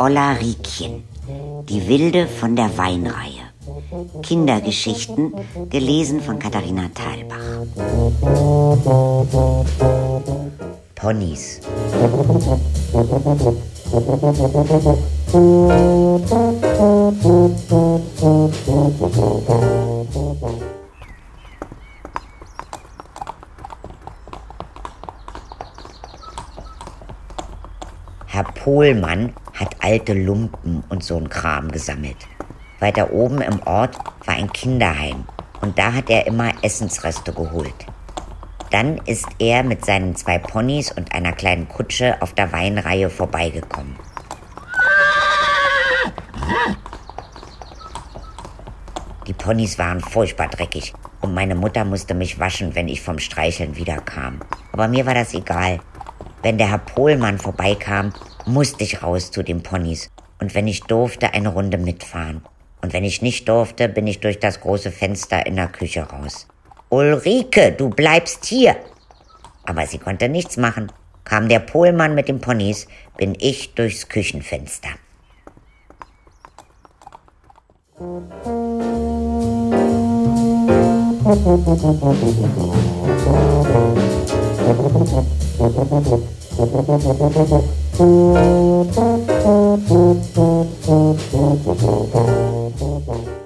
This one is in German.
Olla Riekchen, die Wilde von der Weinreihe. Kindergeschichten, gelesen von Katharina Thalbach. Ponys. Herr Pohlmann hat alte Lumpen und so'n Kram gesammelt. Weiter oben im Ort war ein Kinderheim und da hat er immer Essensreste geholt. Dann ist er mit seinen zwei Ponys und einer kleinen Kutsche auf der Weinreihe vorbeigekommen. Die Ponys waren furchtbar dreckig und meine Mutter musste mich waschen, wenn ich vom Streicheln wiederkam. Aber mir war das egal. Wenn der Herr Pohlmann vorbeikam, musste ich raus zu den Ponys und wenn ich durfte, eine Runde mitfahren. Und wenn ich nicht durfte, bin ich durch das große Fenster in der Küche raus. Ulrike, du bleibst hier. Aber sie konnte nichts machen. Kam der Pohlmann mit den Ponys, bin ich durchs Küchenfenster. Thank you.